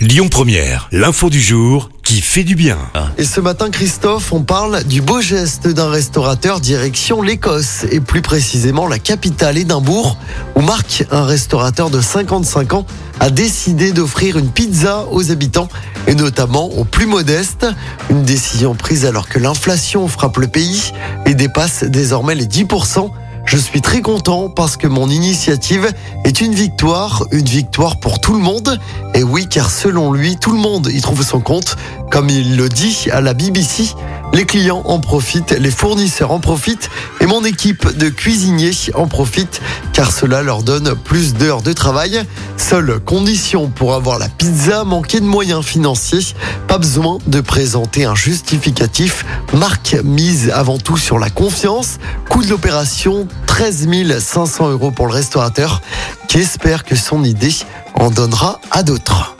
Lyon Première, l'info du jour qui fait du bien. Et ce matin, Christophe, on parle du beau geste d'un restaurateur direction l'Écosse et plus précisément la capitale Édimbourg où Marc, un restaurateur de 55 ans, a décidé d'offrir une pizza aux habitants et notamment aux plus modestes. Une décision prise alors que l'inflation frappe le pays et dépasse désormais les 10%. Je suis très content parce que mon initiative est une victoire, une victoire pour tout le monde. Et oui, car selon lui, tout le monde y trouve son compte. Comme il le dit à la BBC, les clients en profitent, les fournisseurs en profitent et mon équipe de cuisiniers en profite car cela leur donne plus d'heures de travail. Seule condition pour avoir la pizza, manquer de moyens financiers. Pas besoin de présenter un justificatif. Marque mise avant tout sur la confiance. Coût de l'opération 13 500 euros pour le restaurateur qui espère que son idée en donnera à d'autres.